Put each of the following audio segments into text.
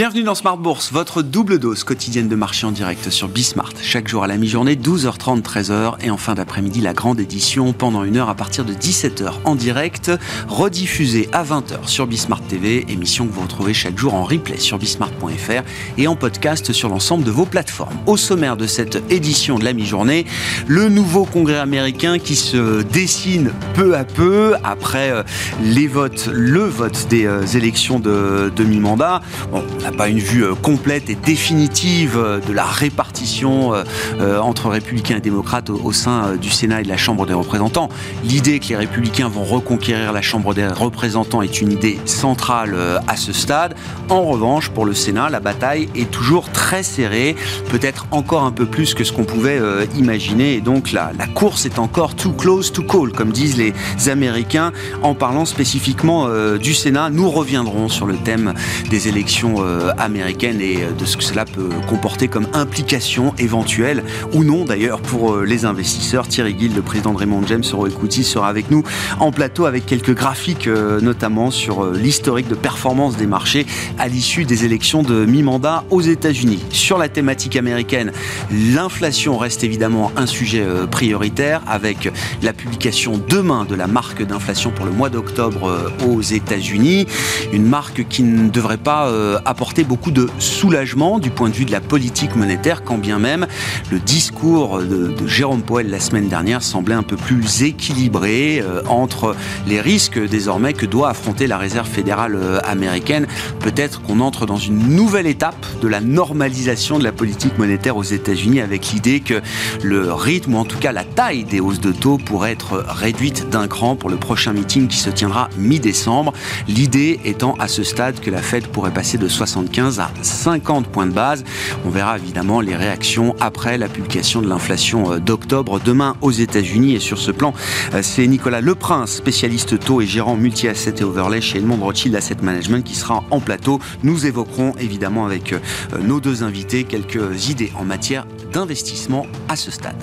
Bienvenue dans Smart Bourse, votre double dose quotidienne de marché en direct sur Bismart. Chaque jour à la mi-journée, 12h30, 13h et en fin d'après-midi, la grande édition pendant une heure à partir de 17h en direct, rediffusée à 20h sur Bismart TV, émission que vous retrouvez chaque jour en replay sur bismart.fr et en podcast sur l'ensemble de vos plateformes. Au sommaire de cette édition de la mi-journée, le nouveau congrès américain qui se dessine peu à peu après euh, les votes, le vote des euh, élections de, de mi-mandat. Bon, on n'a pas une vue euh, complète et définitive euh, de la répartition euh, entre républicains et démocrates au, sein du Sénat et de la Chambre des représentants. L'idée que les républicains vont reconquérir la Chambre des représentants est une idée centrale à ce stade. En revanche, pour le Sénat, la bataille est toujours très serrée, peut-être encore un peu plus que ce qu'on pouvait imaginer. Et donc la, la course est encore too close to call, comme disent les Américains, en parlant spécifiquement du Sénat. Nous reviendrons sur le thème des élections américaine et de ce que cela peut comporter comme implication éventuelle ou non d'ailleurs pour euh, les investisseurs. Thierry Gill, le président de Raymond James sera avec nous en plateau avec quelques graphiques euh, notamment sur l'historique de performance des marchés à l'issue des élections de mi-mandat aux États-Unis. Sur la thématique américaine, l'inflation reste évidemment un sujet prioritaire avec la publication demain de la marque d'inflation pour le mois d'octobre aux États-Unis. Une marque qui ne devrait pas apporter apporter beaucoup de soulagement du point de vue de la politique monétaire, quand bien même le discours de, Jérôme Powell la semaine dernière semblait un peu plus équilibré euh, entre les risques désormais que doit affronter la Réserve fédérale euh, américaine. Peut-être qu'on entre dans une nouvelle étape de la normalisation de la politique monétaire aux États-Unis avec l'idée que le rythme ou en tout cas la taille des hausses de taux pourrait être réduite d'un cran pour le prochain meeting qui se tiendra mi-décembre. L'idée étant à ce stade que la Fed pourrait passer de 60 75 à 50 points de base. On verra évidemment les réactions après la publication de l'inflation euh, d'octobre demain aux États-Unis. Et sur ce plan, euh, c'est Nicolas Leprince, spécialiste taux et gérant multi-asset et overlay chez Edmond Rothschild Asset Management, qui sera en plateau. Nous évoquerons évidemment avec euh, nos deux invités quelques idées en matière d'investissement à ce stade.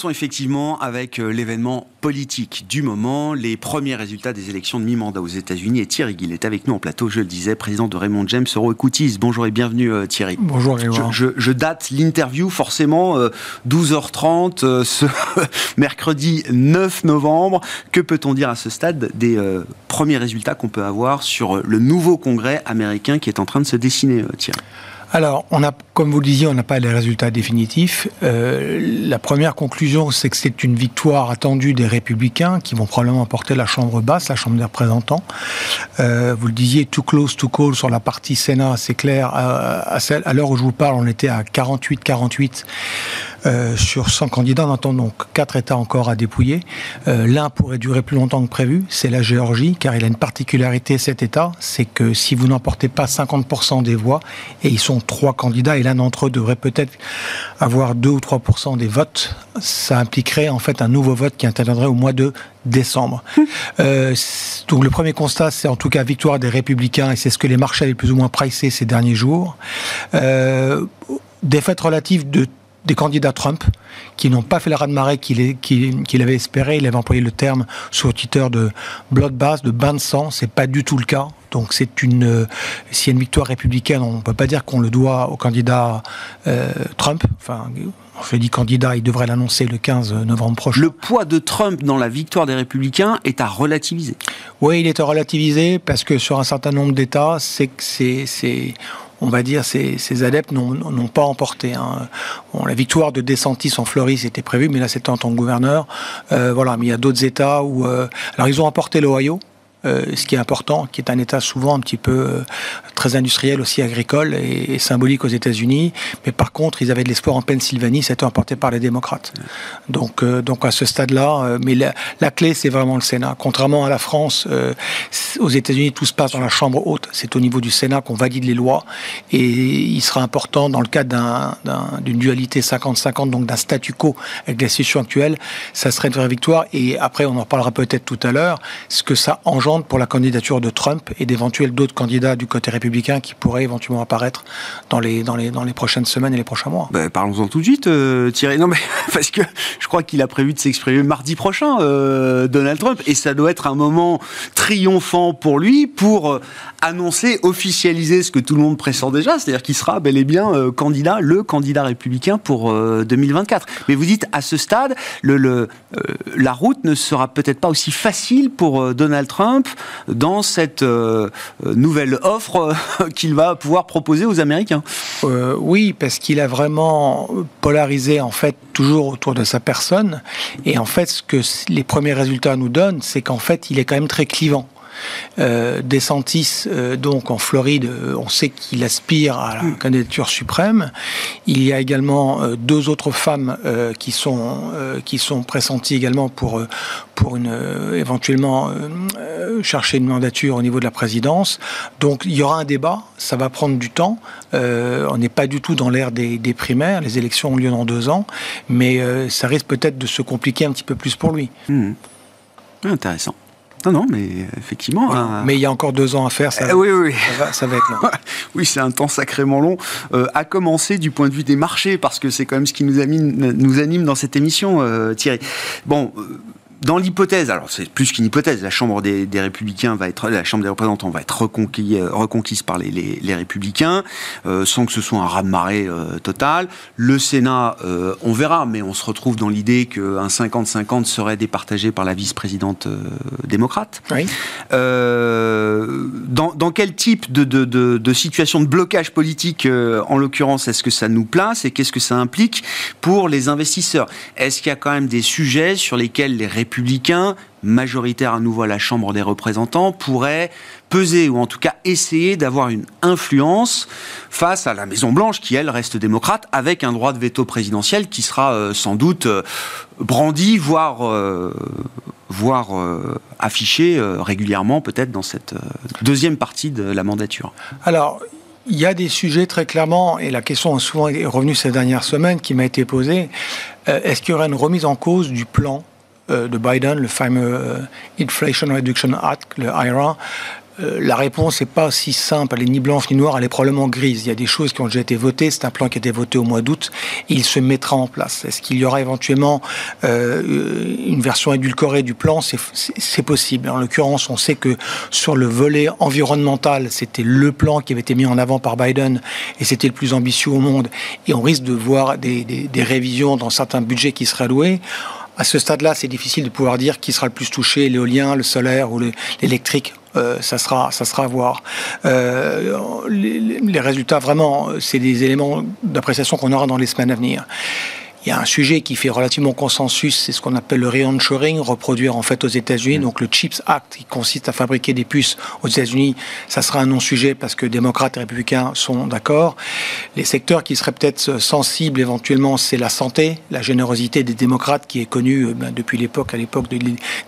Commençons effectivement avec euh, l'événement politique du moment, les premiers résultats des élections de mi-mandat aux États-Unis. Et Thierry Gill est avec nous en plateau, je le disais, président de Raymond James Equity. Bonjour et bienvenue euh, Thierry. Bonjour je, je, date l'interview forcément 12h30 euh, ce mercredi 9 novembre. Que peut-on dire à ce stade des premiers résultats qu'on peut avoir sur le nouveau congrès américain qui est en train de se dessiner, Thierry? Alors, on a, comme vous le disiez, on n'a pas les résultats définitifs. Euh, la première conclusion, c'est que c'est une victoire attendue des Républicains qui vont probablement emporter la Chambre basse, la Chambre des représentants. Euh, vous le disiez, too close to call sur la partie Sénat, c'est clair. À, à l'heure où je vous parle, on était à 48-48 euh, sur 100 candidats. On entend donc quatre États encore à dépouiller. Euh, l'un pourrait durer plus longtemps que prévu, c'est la Géorgie, car il a une particularité cet État, c'est que si vous n'emportez pas 50% des voix, et ils sont trois candidats, l'un d'entre eux devrait peut-être avoir 2 ou 3% des votes, ça impliquerait en fait un nouveau vote qui interviendrait au mois de décembre. Euh, donc le premier constat, c'est en tout cas victoire des républicains, et c'est ce que les marchés avaient plus ou moins pricé ces derniers jours. Euh, défaite relative de des candidats Trump qui n'ont pas fait la raz-de-marée qu'il avait espéré. Il avait employé le terme sur Twitter de bloodbath, de bain de sang. C'est pas du tout le cas. Donc c'est une, euh, s'il y a une victoire républicaine, on ne peut pas dire qu'on le doit au candidat euh, Trump. Enfin, je dis candidat, il devrait l'annoncer le 15 novembre prochain. Le poids de Trump dans la victoire des républicains est à relativiser. Oui, il est à relativiser parce que sur un certain nombre d'États, c'est que c'est on va dire, ces, ces adeptes n'ont pas emporté. Hein. la victoire de DeSantis en Floride était prévue, mais là c'était en tant que gouverneur. Euh, voilà, mais il y a d'autres États où, euh, alors ils ont emporté l'Ohio. Ce qui est important, qui est un État souvent un petit peu très industriel, aussi agricole et, symbolique aux États-Unis. Mais par contre, ils avaient de l'espoir en Pennsylvanie, c'était emporté par les démocrates. Donc, donc à ce stade-là, mais la, la clé, c'est vraiment le Sénat. Contrairement à la France, aux États-Unis, tout se passe dans la Chambre haute. C'est au niveau du Sénat qu'on valide les lois. Et il sera important, dans le cadre d'une dualité 50-50, donc d'un statu quo avec la situation actuelle, ça serait une vraie victoire. Et après, on en reparlera peut-être tout à l'heure, ce que ça engendre pour la candidature de Trump et d'éventuels d'autres candidats du côté républicain qui pourraient éventuellement apparaître dans les, dans les, dans les prochaines semaines et les prochains mois. Ben, Parlons-en tout de suite, euh, Thierry. Non, mais parce que je crois qu'il a prévu de s'exprimer mardi prochain, euh, Donald Trump, et ça doit être un moment triomphant pour lui pour euh, annoncer, officialiser ce que tout le monde pressent déjà, c'est-à-dire qu'il sera bel et bien candidat, le candidat républicain pour 2024. Euh, Mais vous dites, à ce stade, la route ne sera peut-être pas aussi facile pour Donald Trump dans cette nouvelle offre qu'il va pouvoir proposer aux Américains. oui, parce qu'il a vraiment polarisé en fait toujours autour de sa personne. Et en fait, ce que les premiers résultats nous donnent, c'est qu'en fait, il est quand même très clivant. Euh, DeSantis, euh, donc en Floride, euh, on sait qu'il aspire à la candidature suprême. Il y a également euh, deux autres femmes qui sont qui sont pressenties également pour pour une éventuellement chercher une mandature au niveau de la présidence. Donc il y aura un débat. Ça va prendre du temps. on n'est pas du tout dans l'ère des, des, primaires. Les élections ont lieu dans deux ans, mais ça risque peut-être de se compliquer un petit peu plus pour lui. Mmh. Intéressant. Non, non, mais effectivement. Mais il y a encore deux ans à faire, ça, euh, oui, oui, Ça, va, être long. oui, c'est un temps sacrément long. Euh, à commencer du point de vue des marchés, parce que c'est quand même ce qui nous anime, nous anime dans cette émission, euh, Thierry. Bon, dans l'hypothèse, alors c'est plus qu'une hypothèse, la Chambre des, Républicains va être, la Chambre des représentants va être reconquise, reconquise par les, les, Républicains, euh, sans que ce soit un raz-de-marée euh, total. Le Sénat, euh, on verra, mais on se retrouve dans l'idée qu'un 50-50 serait départagé par la vice-présidente démocrate. Oui. Dans, dans, quel type de, de, de, de, situation de blocage politique, en l'occurrence, est-ce que ça nous place et qu'est-ce que ça implique pour les investisseurs? Est-ce qu'il y a quand même des sujets sur lesquels les républicains républicains, majoritaire à nouveau à la Chambre des représentants, pourrait peser ou en tout cas essayer d'avoir une influence face à la Maison Blanche qui elle reste démocrate avec un droit de veto présidentiel qui sera euh, sans doute euh, brandi voire euh, voire affiché régulièrement peut-être dans cette deuxième partie de la mandature. Alors il y a des sujets très clairement, et la question est souvent revenue ces dernières semaines qui m'a été posée, est-ce qu'il y aurait une remise en cause du plan de Biden, le fameux euh, Inflation Reduction Act, le IRA, euh, la réponse n'est pas si simple, elle est ni blanche ni noire, elle est probablement grise. Il y a des choses qui ont déjà été votées, c'est un plan qui a été voté au mois d'août, il se mettra en place. Est-ce qu'il y aura éventuellement une version édulcorée du plan? C'est possible. En l'occurrence, on sait que sur le volet environnemental, c'était le plan qui avait été mis en avant par Biden et c'était le plus ambitieux au monde. Et on risque de voir des, des révisions dans certains budgets qui seraient alloués. À ce stade-là, c'est difficile de pouvoir dire qui sera le plus touché, l'éolien, le solaire ou l'électrique. Euh, ça sera, ça sera à voir. Euh, les, les, résultats, vraiment, c'est des éléments d'appréciation qu'on aura dans les semaines à venir. Il y a un sujet qui fait relativement consensus, c'est ce qu'on appelle le re-onshoring, reproduire en fait aux États-Unis. Mm. Donc le CHIPS Act, qui consiste à fabriquer des puces aux États-Unis, ça sera un non-sujet parce que démocrates et républicains sont d'accord. Les secteurs qui seraient peut-être sensibles éventuellement, c'est la santé, la générosité des démocrates qui est connue euh, ben, depuis l'époque, à l'époque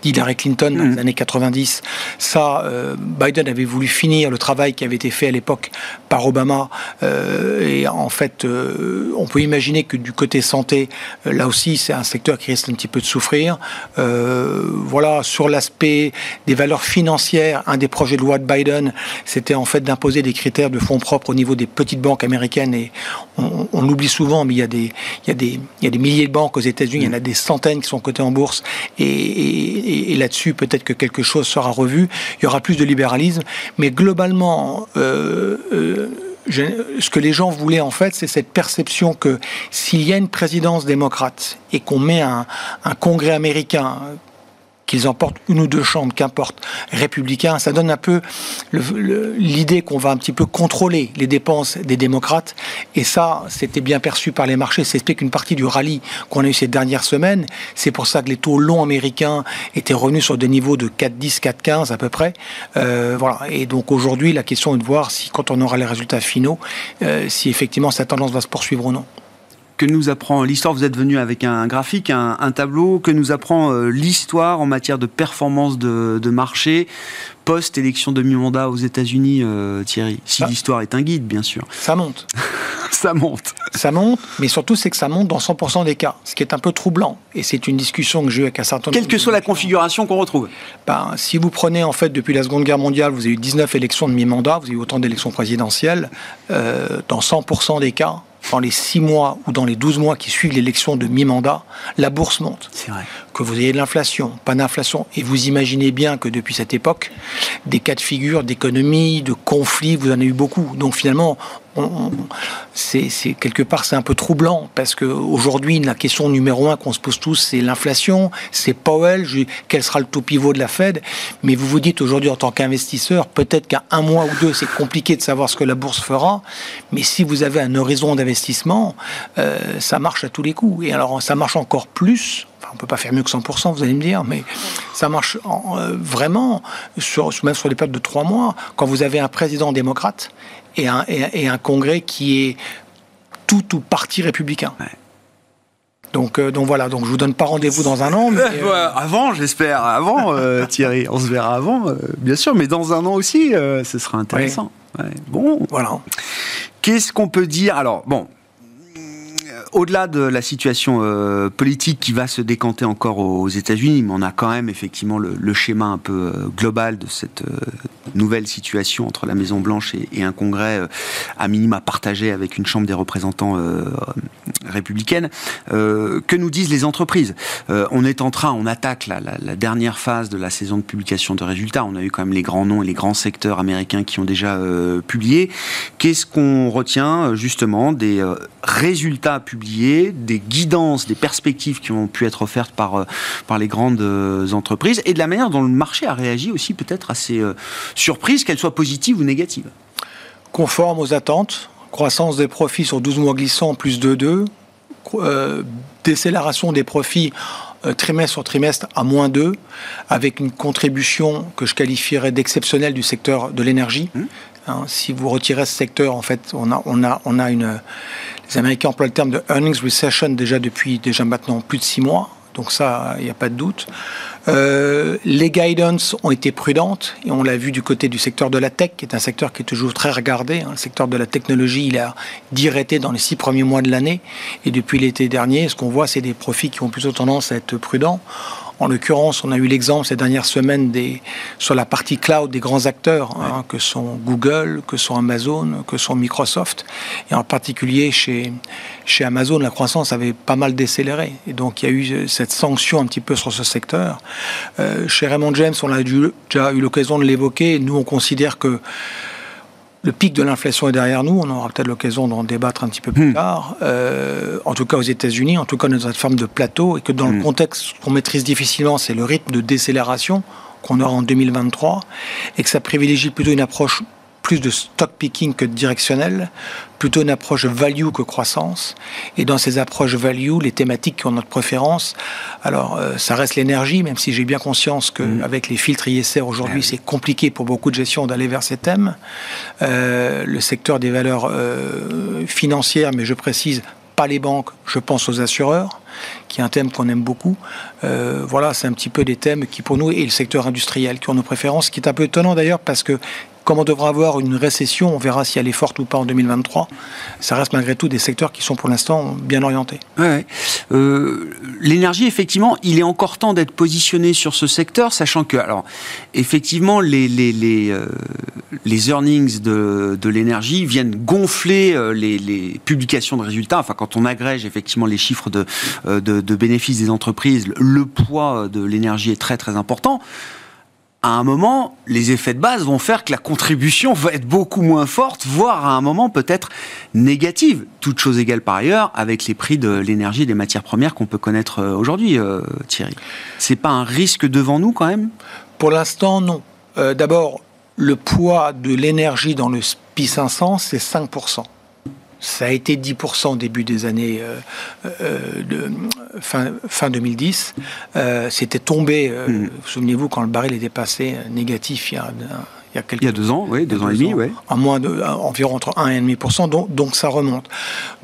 d'Hillary Clinton, dans les mm. années 90. Ça, euh, Biden avait voulu finir le travail qui avait été fait à l'époque par Obama. Euh, et en fait, on peut imaginer que du côté santé, euh, là aussi, c'est un secteur qui risque un petit peu de souffrir. Euh, voilà, sur l'aspect des valeurs financières, un des projets de loi de Biden, c'était en fait d'imposer des critères de fonds propres au niveau des petites banques américaines. Et on, l'oublie souvent, mais il y a des milliers de banques aux États-Unis, il y en a des centaines qui sont cotées en bourse. Et, là-dessus, peut-être que quelque chose sera revu. Il y aura plus de libéralisme. Mais globalement, euh, ce que les gens voulaient en fait, c'est cette perception que s'il y a une présidence démocrate et qu'on met un, congrès américain qu'ils emportent une ou deux chambres, qu'importe, républicains, ça donne un peu l'idée qu'on va un petit peu contrôler les dépenses des démocrates. Et ça, c'était bien perçu par les marchés. Ça explique une partie du rallye qu'on a eu ces dernières semaines. C'est pour ça que les taux longs américains étaient revenus sur des niveaux de 4,10, 4,15 à peu près. Euh, voilà. Et donc aujourd'hui, la question est de voir si, quand on aura les résultats finaux, euh, si effectivement cette tendance va se poursuivre ou non que nous apprend l'histoire Vous êtes venu avec un graphique, un, tableau, que nous apprend euh, l'histoire en matière de performance de, marché post-élection demi-mandat aux États-Unis, euh, Thierry? Si ah. l'histoire est un guide, bien sûr. Ça monte. ça monte. Ça monte, mais surtout, c'est que ça monte dans 100% des cas, ce qui est un peu troublant. Et c'est une discussion que j'ai eue avec un certain nombre Quelle que soit la configuration qu'on retrouve ben, Si vous prenez, en fait, depuis la Seconde Guerre mondiale, vous avez eu 19 élections de mi-mandat, vous avez eu autant d'élections présidentielles, euh, dans 100% des cas, dans les 6 mois ou dans les 12 mois qui suivent l'élection de mi-mandat, la bourse monte. C'est vrai. Que vous ayez de l'inflation, pas d'inflation. Et vous imaginez bien que depuis cette époque, des cas de figure d'économie, de conflits, vous en avez eu beaucoup. Donc finalement, c'est quelque part c'est un peu troublant parce que aujourd'hui la question numéro un qu'on se pose tous c'est l'inflation, c'est Powell, quel sera le taux pivot de la Fed? Mais vous vous dites aujourd'hui en tant qu'investisseur, peut-être qu'à un mois ou deux c'est compliqué de savoir ce que la bourse fera. Mais si vous avez un horizon d'investissement, euh, ça marche à tous les coups. Et alors ça marche encore plus on peut pas faire mieux que 100%, vous allez me dire, mais ça marche euh, vraiment, sur, même sur les périodes de trois mois, quand vous avez un président démocrate et un, et, un congrès qui est tout ou parti républicain. Donc, euh, donc voilà, donc je vous donne pas rendez-vous dans un an. Mais... Euh, avant, j'espère, avant Thierry, on se verra avant, bien sûr, mais dans un an aussi, ce sera intéressant. Bon, voilà. Qu'est-ce qu'on peut dire? Alors, bon, au-delà de la situation euh, politique qui va se décanter encore aux États-Unis, mais on a quand même effectivement le, schéma un peu euh, global de cette euh, nouvelle situation entre la Maison Blanche et, un Congrès à minima partagé avec une Chambre des représentants républicaine. que nous disent les entreprises? On est en train, on attaque la, la, dernière phase de la saison de publication de résultats. On a eu quand même les grands noms et les grands secteurs américains qui ont déjà publié. Qu'est-ce qu'on retient justement des résultats publiés des guidances, des perspectives qui ont pu être offertes par, euh, par les grandes euh, entreprises et de la manière dont le marché a réagi aussi peut-être à ces euh, surprises, qu'elles soient positives ou négatives. Conforme aux attentes, croissance des profits sur 12 mois glissants plus de 2, décélération des profits trimestre sur trimestre à moins 2, avec une contribution que je qualifierais d'exceptionnelle du secteur de l'énergie. Mmh. Hein, si vous retirez ce secteur, en fait, on a, on a, on a une, les Américains emploient le terme de earnings recession déjà depuis déjà maintenant plus de six mois. Donc ça, il n'y a pas de doute. Euh, les guidance ont été prudentes et on l'a vu du côté du secteur de la tech, qui est un secteur qui est toujours très regardé. Hein. Le secteur de la technologie, il a directé dans les six premiers mois de l'année et depuis l'été dernier, ce qu'on voit, c'est des profits qui ont plutôt tendance à être prudents. En l'occurrence, on a eu l'exemple ces dernières semaines des, sur la partie cloud des grands acteurs, hein, que sont Google, que sont Amazon, que sont Microsoft. Et en particulier chez, chez Amazon, la croissance avait pas mal décéléré. Et donc il y a eu cette sanction un petit peu sur ce secteur. Euh, chez Raymond James, on a déjà eu l'occasion de l'évoquer. Nous, on considère que le pic de l'inflation est derrière nous. On aura peut-être l'occasion d'en débattre un petit peu plus hmm. tard. Euh, en tout cas aux États-Unis, en tout cas dans cette forme de plateau, et que dans le hmm. contexte qu'on maîtrise difficilement, c'est le rythme de décélération qu'on aura en 2023, et que ça privilégie plutôt une approche plus de stock picking que de directionnel, plutôt une approche value que croissance. Et dans ces approches value, les thématiques qui ont notre préférence, alors euh, ça reste l'énergie, même si j'ai bien conscience qu'avec mm. les filtres ISR aujourd'hui, c'est compliqué pour beaucoup de gestion d'aller vers ces thèmes. Euh, le secteur des valeurs euh, financières, mais je précise, pas les banques, je pense aux assureurs, qui est un thème qu'on aime beaucoup. voilà, c'est un petit peu des thèmes qui pour nous, et le secteur industriel, qui ont nos préférences, qui est un peu étonnant d'ailleurs parce que comme on devra avoir une récession, on verra si elle est forte ou pas en 2023. Ça reste malgré tout des secteurs qui sont pour l'instant bien orientés. Euh, l'énergie, effectivement, il est encore temps d'être positionné sur ce secteur, sachant que, alors, effectivement, les, les, les, euh, les earnings de, de l'énergie viennent gonfler euh, les, les, publications de résultats. Enfin, quand on agrège effectivement les chiffres de, de, de bénéfices des entreprises, le poids de l'énergie est très très important. À un moment, les effets de base vont faire que la contribution va être beaucoup moins forte, voire à un moment peut-être négative. Toute chose égale par ailleurs, avec les prix de l'énergie et des matières premières qu'on peut connaître euh, aujourd'hui, euh, Thierry. C'est pas un risque devant nous quand même? Pour l'instant, non. Euh, d'abord, le poids de l'énergie dans le SPI 500, c'est 5%. Ça a été 10% au début des années euh, euh, de, fin, fin 2010. Euh, C'était tombé, Mm. souvenez-vous, quand le baril était passé négatif il y a, il y a quelques Il y a deux ans, oui, deux ans et demi, oui. en moins de à environ entre 1 et 1,5%, donc, donc ça remonte.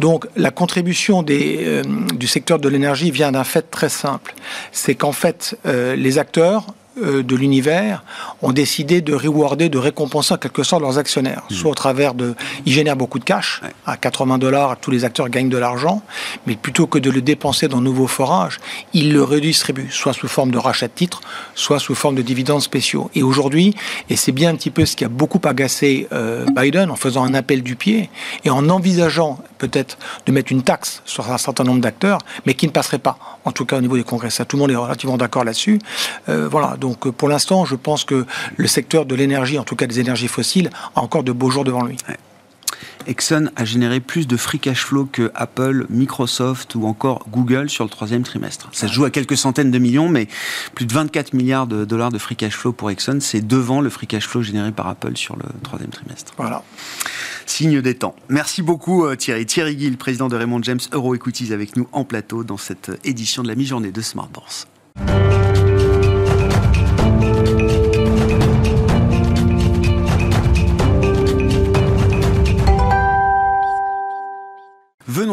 Donc la contribution des, du secteur de l'énergie vient d'un fait très simple, c'est qu'en fait les acteurs de l'univers ont décidé de rewarder, de récompenser en quelque sorte leurs actionnaires, soit au travers de, ils génèrent beaucoup de cash, Ouais. à 80 dollars, tous les acteurs gagnent de l'argent, mais plutôt que de le dépenser dans nouveaux forages, ils le redistribuent, soit sous forme de rachat de titres, soit sous forme de dividendes spéciaux. Et aujourd'hui, et c'est bien un petit peu ce qui a beaucoup agacé euh, Biden en faisant un appel du pied et en envisageant peut-être de mettre une taxe sur un certain nombre d'acteurs, mais qui ne passerait pas, en tout cas au niveau des congrès. Ça, tout le monde est relativement d'accord là-dessus. Euh, voilà, donc euh, pour l'instant, je pense que le secteur de l'énergie, en tout cas des énergies fossiles, a encore de beaux jours devant lui. Exxon a généré plus de free cash flow que Apple, Microsoft ou encore Google sur le troisième trimestre. Ça se joue à quelques centaines de millions, mais plus de 24 milliards de dollars de free cash flow pour Exxon, c'est devant le free cash flow généré par Apple sur le troisième trimestre. Voilà. Signe des temps. Merci beaucoup euh, Thierry. Thierry Gill, président de Raymond James Euro Equities, avec nous en plateau dans cette édition de la mi-journée de Smart Bourse.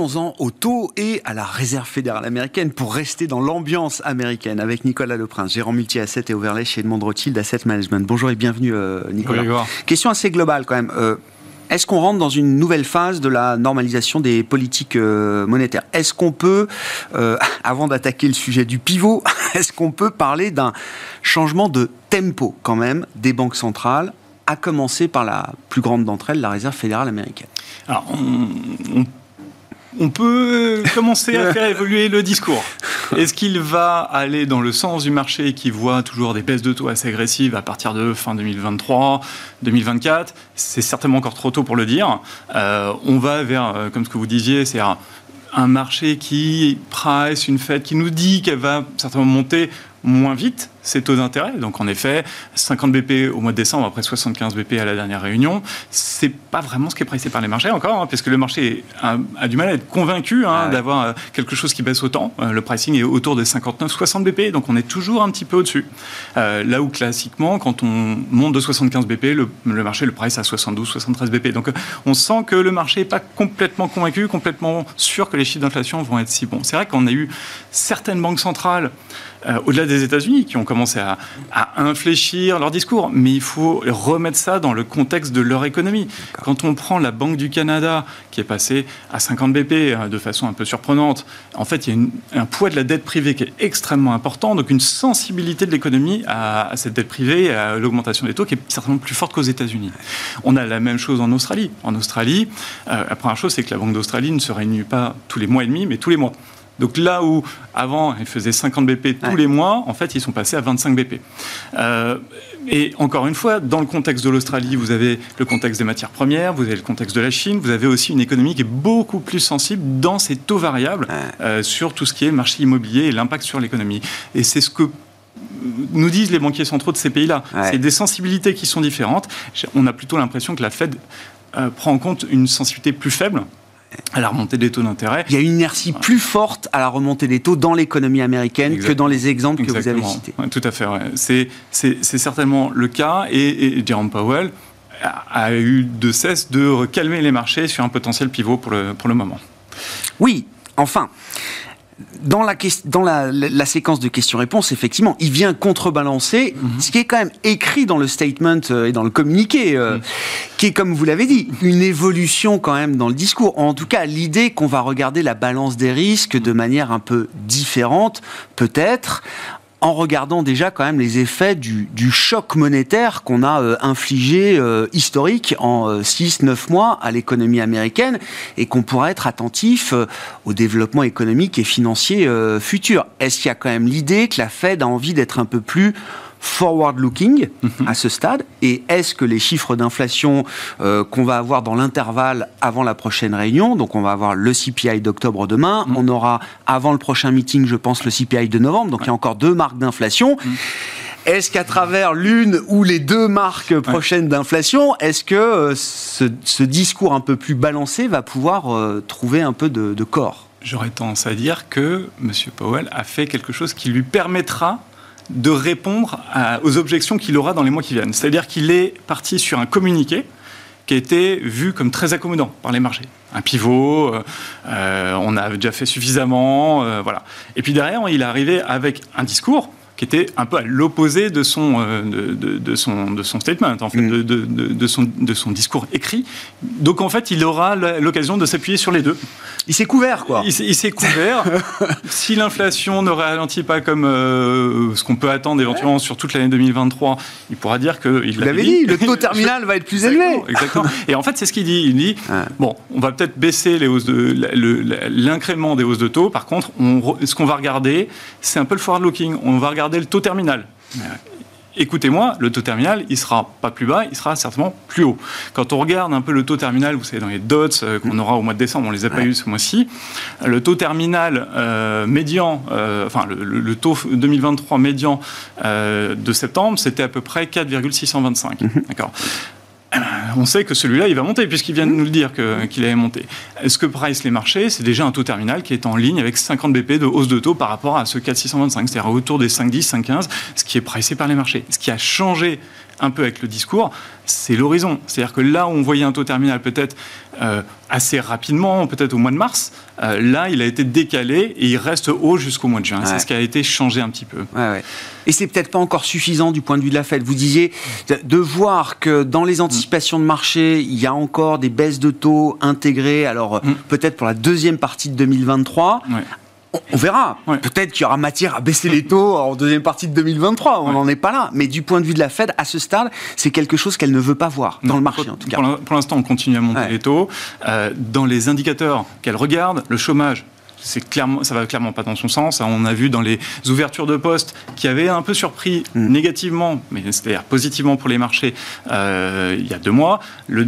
Venons-en au taux et à la réserve fédérale américaine pour rester dans l'ambiance américaine avec Nicolas Leprince, gérant multi-asset et overlay chez Edmond Rothschild Asset Management. Bonjour et bienvenue euh, Nicolas. Question assez globale quand même. Euh, est-ce qu'on rentre dans une nouvelle phase de la normalisation des politiques euh, monétaires? Est-ce qu'on peut, euh, avant d'attaquer le sujet du pivot, est-ce qu'on peut parler d'un changement de tempo quand même des banques centrales, à commencer par la plus grande d'entre elles, la Réserve fédérale américaine? Alors, on, on- on peut commencer à faire évoluer le discours. Est-ce qu'il va aller dans le sens du marché qui voit toujours des baisses de taux assez agressives à partir de fin 2023, 2024 C'est certainement encore trop tôt pour le dire. Euh, on va vers, euh, comme ce que vous disiez, c'est un, un marché qui price une fête qui nous dit qu'elle va certainement monter moins vite ses taux d'intérêt. Donc en effet, 50 BP au mois de décembre, après 75 BP à la dernière réunion, c'est pas vraiment ce qui est pricé par les marchés encore, hein, parce que le marché a, a du mal à être convaincu hein, Ah ouais. d'avoir euh, quelque chose qui baisse autant. Euh, le pricing est autour de 59-60 BP, donc on est toujours un petit peu au-dessus. Euh, là où classiquement, quand on monte de 75 BP, le, le marché le price à 72-73 BP. Donc on sent que le marché n'est pas complètement convaincu, complètement sûr que les chiffres d'inflation vont être si bons. C'est vrai qu'on a eu certaines banques centrales euh, au-delà des États-Unis, qui ont commencé à, à infléchir leur discours. Mais il faut remettre ça dans le contexte de leur économie. Quand on prend la Banque du Canada, qui est passée à 50 BP euh, de façon un peu surprenante, en fait, il y a une- un poids de la dette privée qui est extrêmement important, donc une sensibilité de l'économie à, à cette dette privée, à l'augmentation des taux, qui est certainement plus forte qu'aux États-Unis. On a la même chose en Australie. En Australie, euh, la première chose, c'est que la Banque d'Australie ne se réunit pas tous les mois et demi, mais tous les mois. Donc là où avant ils faisaient 50 BP tous Ouais. les mois, en fait ils sont passés à 25 BP. Euh, et encore une fois, dans le contexte de l'Australie, vous avez le contexte des matières premières, vous avez le contexte de la Chine, vous avez aussi une économie qui est beaucoup plus sensible dans ces taux variables euh, sur tout ce qui est marché immobilier et l'impact sur l'économie. Et c'est ce que nous disent les banquiers centraux de ces pays-là. Ouais. C'est des sensibilités qui sont différentes. On a plutôt l'impression que la Fed euh, prend en compte une sensibilité plus faible à la remontée des taux d'intérêt. Il y a une inertie plus forte à la remontée des taux dans l'économie américaine que dans les exemples que vous avez cités. Ouais, tout à fait. ouais. C'est, c'est, c'est certainement le cas. Et, et Jerome Powell a, a eu de cesse de calmer les marchés sur un potentiel pivot pour le, pour le moment. Oui, enfin. Dans, la, ques- dans la, la- la séquence de questions-réponses, effectivement, il vient contrebalancer ce qui est quand même écrit dans le statement euh, et dans le communiqué, euh, qui est, comme vous l'avez dit, une évolution quand même dans le discours. En tout cas, l'idée qu'on va regarder la balance des risques de manière un peu différente, peut-être, en regardant déjà quand même les effets du, choc monétaire qu'on a euh, infligé euh, historique en 6-9 mois à l'économie américaine et qu'on pourra être attentif euh, au développement économique et financier euh, futur. Est-ce qu'il y a quand même l'idée que la Fed a envie d'être un peu plus forward-looking à ce stade. Et est-ce que les chiffres d'inflation euh, qu'on va avoir dans l'intervalle avant la prochaine réunion, donc on va avoir le CPI d'octobre demain, on aura avant le prochain meeting, je pense, le CPI de novembre, donc il y a encore deux marques d'inflation. Est-ce qu'à travers l'une ou les deux marques prochaines d'inflation, est-ce que euh, ce, discours un peu plus balancé va pouvoir euh, trouver un peu de, corps? J'aurais tendance à dire que M. Powell a fait quelque chose qui lui permettra de répondre aux objections qu'il aura dans les mois qui viennent. C'est-à-dire qu'il est parti sur un communiqué qui a été vu comme très accommodant par les marchés. Un pivot, euh, on a déjà fait suffisamment, voilà. Et puis derrière, il est arrivé avec un discours qui était un peu à l'opposé de son, euh, de, de, son, de son statement, en fait, mm. de, de, son, de son discours écrit. Donc en fait, il aura l'occasion de s'appuyer sur les deux. Il s'est couvert, quoi. Il s'est couvert. si l'inflation ne ralentit pas comme euh, ce qu'on peut attendre éventuellement sur toute l'année 2023, il pourra dire que... Il l'avait dit, le taux terminal va être plus élevé. Exactement. Et en fait, c'est ce qu'il dit. Il dit, bon, on va peut-être baisser les hausses de l'incrément des hausses de taux. Par contre, on, ce qu'on va regarder, c'est un peu le forward-looking. On va regarder le taux terminal. Écoutez-moi, le taux terminal, il sera pas plus bas, il sera certainement plus haut. Quand on regarde un peu le taux terminal, vous savez, dans les dots euh, qu'on aura au mois de décembre, on les a pas eu ce mois-ci, le taux terminal euh, médian, euh, enfin le, taux 2023 médian de septembre, c'était à peu près 4,625. Mhm. D'accord on sait que celui-là, il va monter, puisqu'il vient de nous le dire qu'il allait monter. Ce que price les marchés, c'est déjà un taux terminal qui est en ligne avec 50 BP de hausse de taux par rapport à ce 4,625, c'est-à-dire autour des 5,10, 5,15, ce qui est pricé par les marchés. Ce qui a changé un peu avec le discours, c'est l'horizon. C'est-à-dire que là où on voyait un taux terminal peut-être euh, assez rapidement, peut-être au mois de mars, euh, là, il a été décalé et il reste haut jusqu'au mois de juin. C'est ce qui a été changé un petit peu. Ouais, Et c'est peut-être pas encore suffisant du point de vue de la Fed. Vous disiez de voir que dans les anticipations de marché, il y a encore des baisses de taux intégrées, alors mm. peut-être pour la deuxième partie de 2023, on verra. Peut-être qu'il y aura matière à baisser les taux en deuxième partie de 2023. On n'en est pas là. Mais du point de vue de la Fed, à ce stade, c'est quelque chose qu'elle ne veut pas voir dans le marché, en tout cas. Pour l'instant, on continue à monter les taux. Euh, dans les indicateurs qu'elle regarde, le chômage c'est clairement, ça va clairement pas dans son sens. On a vu dans les ouvertures de postes qui avaient un peu surpris mm. négativement, mais c'est-à-dire positivement pour les marchés euh, il y a deux mois. Le,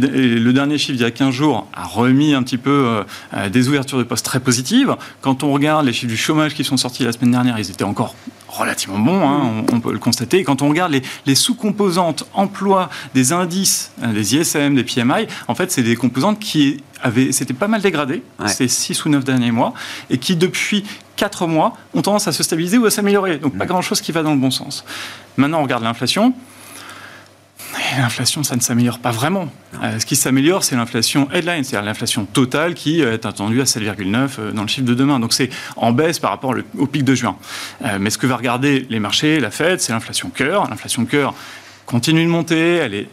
dernier chiffre il y a 15 jours a remis un petit peu euh, des ouvertures de postes très positives. Quand on regarde les chiffres du chômage qui sont sortis la semaine dernière, ils étaient encore relativement bons, hein, on, peut le constater. quand on regarde les, sous-composantes emploi des indices, euh, des ISM, des PMI, en fait, c'est des composantes qui avaient, c'était pas mal dégradées ces 6 ou 9 derniers mois, et qui, depuis 4 mois, ont tendance à se stabiliser ou à s'améliorer. Donc, pas grand-chose qui va dans le bon sens. Maintenant, on regarde l'inflation l'inflation, ça ne s'améliore pas vraiment. Euh, ce qui s'améliore, c'est l'inflation headline, c'est-à-dire l'inflation totale qui est attendue à 7,9 euh, dans le chiffre de demain. Donc c'est en baisse par rapport au pic de juin. Euh, mais ce que va regarder les marchés, la Fed, c'est l'inflation cœur. L'inflation cœur continue de monter, elle est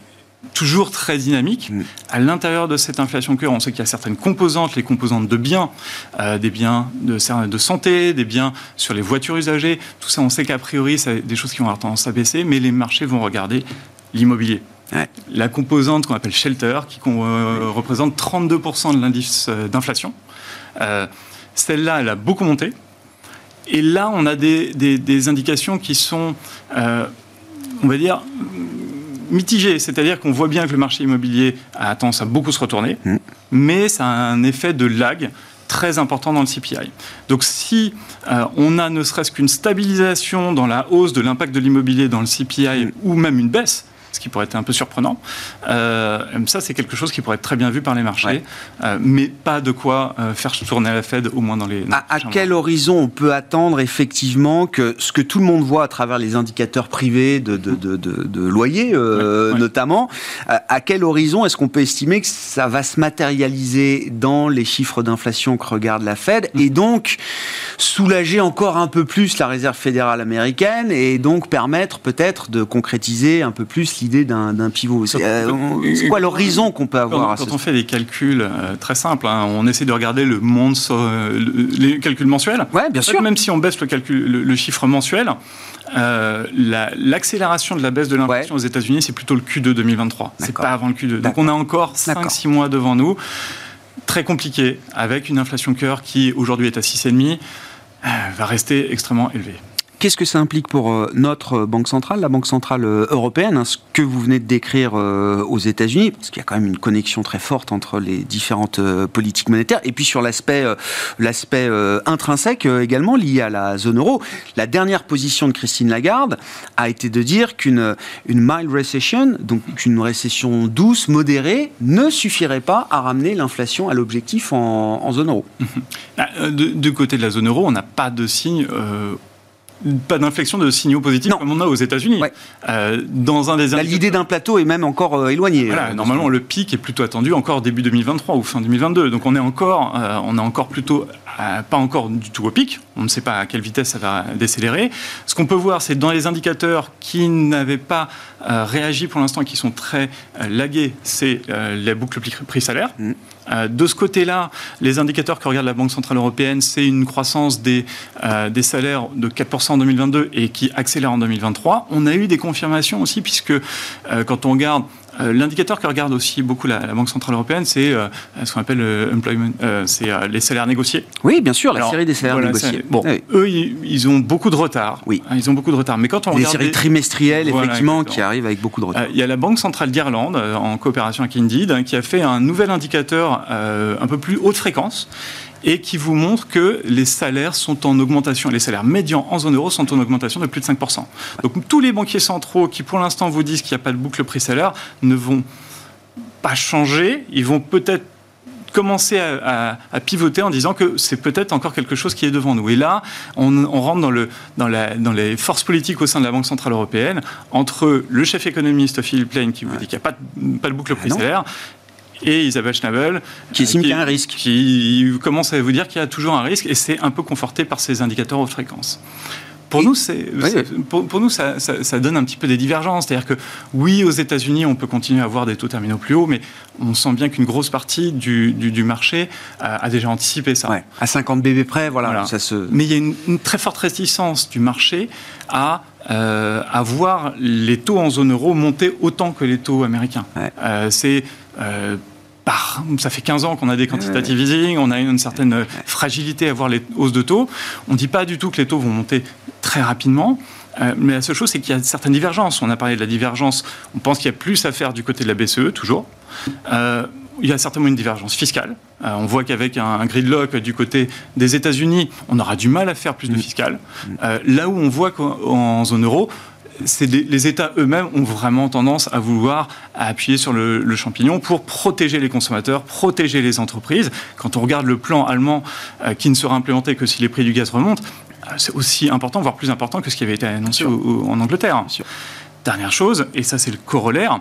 toujours très dynamique. Mm. À l'intérieur de cette inflation cœur, on sait qu'il y a certaines composantes, les composantes de biens, des biens de, de, santé, des biens sur les voitures usagées. Tout ça, on sait qu'a priori, c'est des choses qui vont avoir tendance à baisser, mais les marchés vont regarder l'immobilier. La composante qu'on appelle shelter, qui euh, représente 32% de l'indice euh, d'inflation, euh, celle-là, elle a beaucoup monté. Et là, on a des, indications qui sont, on va dire, mitigées. C'est-à-dire qu'on voit bien que le marché immobilier a tendance à beaucoup se retourner, mm. mais ça a un effet de lag très important dans le CPI. Donc si on a ne serait-ce qu'une stabilisation dans la hausse de l'impact de l'immobilier dans le CPI mm. ou même une baisse, ce qui pourrait être un peu surprenant. Euh, ça, c'est quelque chose qui pourrait être très bien vu par les marchés, euh, mais pas de quoi euh, faire tourner la Fed, au moins dans les. à, quel horizon on peut attendre effectivement que ce que tout le monde voit à travers les indicateurs privés de, de, de, de loyer, notamment, à quel horizon est-ce qu'on peut estimer que ça va se matérialiser dans les chiffres d'inflation que regarde la Fed et donc soulager encore un peu plus la réserve fédérale américaine et donc permettre peut-être de concrétiser un peu plus d'un pivot. Euh, c'est quoi l'horizon qu'on peut avoir Quand, on fait des calculs euh, très simples, hein, on essaie de regarder le monde, les calculs mensuels. Ouais, bien sûr. Même si on baisse le, calcul, le, chiffre mensuel, euh, l'accélération de la baisse de l'inflation aux États-Unis, c'est plutôt le Q2 2023. C'est pas avant le Q2. Donc on a encore 5-6 mois devant nous. Très compliqué, avec une inflation cœur qui aujourd'hui est à 6,5, va rester extrêmement élevée. Qu'est-ce que ça implique pour euh, notre banque centrale, la banque centrale euh, européenne, hein, ce que vous venez de décrire euh, aux États-Unis, parce qu'il y a quand même une connexion très forte entre les différentes politiques monétaires, et puis sur l'aspect l'aspect intrinsèque également lié à la zone euro. La dernière position de Christine Lagarde a été de dire qu'une une mild recession, donc une récession douce, modérée, ne suffirait pas à ramener l'inflation à l'objectif en, zone euro. Ah, du côté de la zone euro, on n'a pas de signe pas d'inflexion de signaux positifs comme on a aux États-Unis. Euh, dans un des l'idée d'un plateau est même encore euh, éloignée. Voilà, euh, normalement, le pic est plutôt attendu encore début 2023 ou fin 2022. Donc on est encore, on est encore plutôt pas encore du tout au pic. On ne sait pas à quelle vitesse ça va décélérer. Ce qu'on peut voir, c'est dans les indicateurs qui n'avaient pas réagi pour l'instant, qui sont très lagués, c'est les boucles prix-salaire. Mm. de ce côté-là, les indicateurs que regarde la Banque Centrale Européenne, c'est une croissance des, des salaires de 4% en 2022 et qui accélère en 2023. On a eu des confirmations aussi, puisque euh, quand on regarde euh, L'indicateur que regarde aussi beaucoup la, Banque Centrale Européenne, c'est euh, ce qu'on appelle employment, c'est les salaires négociés. Oui, bien sûr, la série des salaires négociés. Bon, eux, ils, ont beaucoup de retard. Oui. Hein, ils ont beaucoup de retard. Mais quand on les séries trimestrielles, effectivement, qui arrivent avec beaucoup de retard. Il y a la Banque Centrale d'Irlande, en coopération avec Indeed, hein, qui a fait un nouvel indicateur un peu plus haute fréquence et qui vous montre que les salaires sont en augmentation. Les salaires médians en zone euro sont en augmentation de plus de 5%. Donc tous les banquiers centraux qui pour l'instant vous disent qu'il n'y a pas de boucle prix-salaire ne vont pas changer. Ils vont peut-être commencer à, pivoter en disant que c'est peut-être encore quelque chose qui est devant nous. Et là, on, rentre dans, le, dans, la, dans, les forces politiques au sein de la Banque Centrale Européenne, entre le chef économiste Philippe Lane qui vous dit qu'il n'y a pas de, pas de boucle ah prix-salaire, et Isabelle Schnabel. Qui estime qu'il y a un risque. Qui commence à vous dire qu'il y a toujours un risque et c'est un peu conforté par ces indicateurs haute fréquence. Pour nous, c'est, pour, nous ça, donne un petit peu des divergences. C'est-à-dire que oui, aux États-Unis, on peut continuer à avoir des taux terminaux plus hauts, mais on sent bien qu'une grosse partie du, du, marché a, déjà anticipé ça. À 50 bébés près, voilà. Ça se... Mais il y a une, très forte réticence du marché à euh, voir les taux en zone euro monter autant que les taux américains. Euh, c'est euh, ça fait 15 ans qu'on a des quantitative easing, on a une certaine fragilité à voir les hausses de taux. On ne dit pas du tout que les taux vont monter très rapidement. Euh, mais la seule chose, c'est qu'il y a certaines divergences. On a parlé de la divergence. On pense qu'il y a plus à faire du côté de la BCE, toujours. Euh, il y a certainement une divergence fiscale. on voit qu'avec un, gridlock du côté des États-Unis, on aura du mal à faire plus de mm. fiscal. Mm. là où on voit qu'en zone euro, les États eux-mêmes ont vraiment tendance à vouloir appuyer sur le, champignon pour protéger les consommateurs, protéger les entreprises. Quand on regarde le plan allemand euh, qui ne sera implémenté que si les prix du gaz remontent, euh, c'est aussi important, voire plus important que ce qui avait été annoncé en Angleterre. Dernière chose, et ça c'est le corollaire,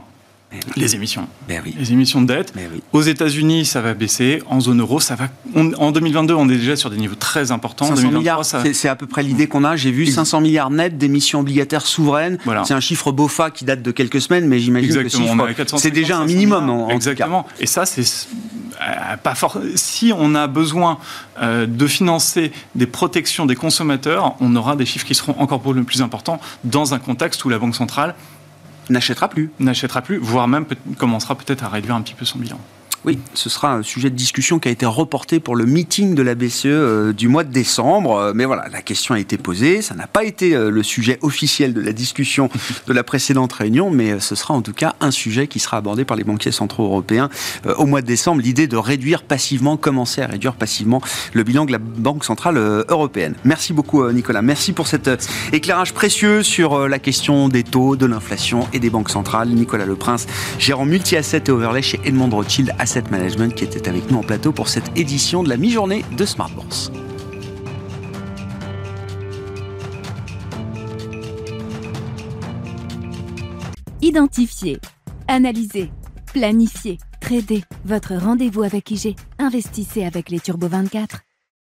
les émissions. Ben les émissions de dette. Ben Aux États-Unis, ça va baisser. En zone euro, ça va. en 2022, on est déjà sur des niveaux très importants. 500 milliards, c'est à peu près l'idée qu'on a. J'ai vu 500 milliards net d'émissions obligataires souveraines. C'est un chiffre BOFA qui date de quelques semaines, mais j'imagine que c'est déjà un minimum. En, Exactement. Et ça, c'est euh, pas fort. Si on a besoin euh, de financer des protections des consommateurs, on aura des chiffres qui seront encore plus importants dans un contexte où la Banque centrale n'achètera plus. N'achètera plus, voire même commencera peut-être à réduire un petit peu son bilan. Oui, ce sera un sujet de discussion qui a été reporté pour le meeting de la BCE euh, du mois de décembre. Euh, mais voilà, la question a été posée. Ça n'a pas été euh, le sujet officiel de la discussion de la précédente réunion, mais ce sera en tout cas un sujet qui sera abordé par les banquiers centraux européens au mois de décembre. L'idée de réduire passivement, commencer à réduire passivement le bilan de la Banque centrale européenne. Merci beaucoup Nicolas. Merci pour cet éclairage précieux sur la question des taux, de l'inflation et des banques centrales. Nicolas Leprince, gérant multi-asset et overlay chez Edmond Rothschild Management qui était avec nous en plateau pour cette édition de la mi-journée de Smart Bourse. Identifier, analyser, planifier, trader. Votre rendez-vous avec IG. Investissez avec les Turbo 24.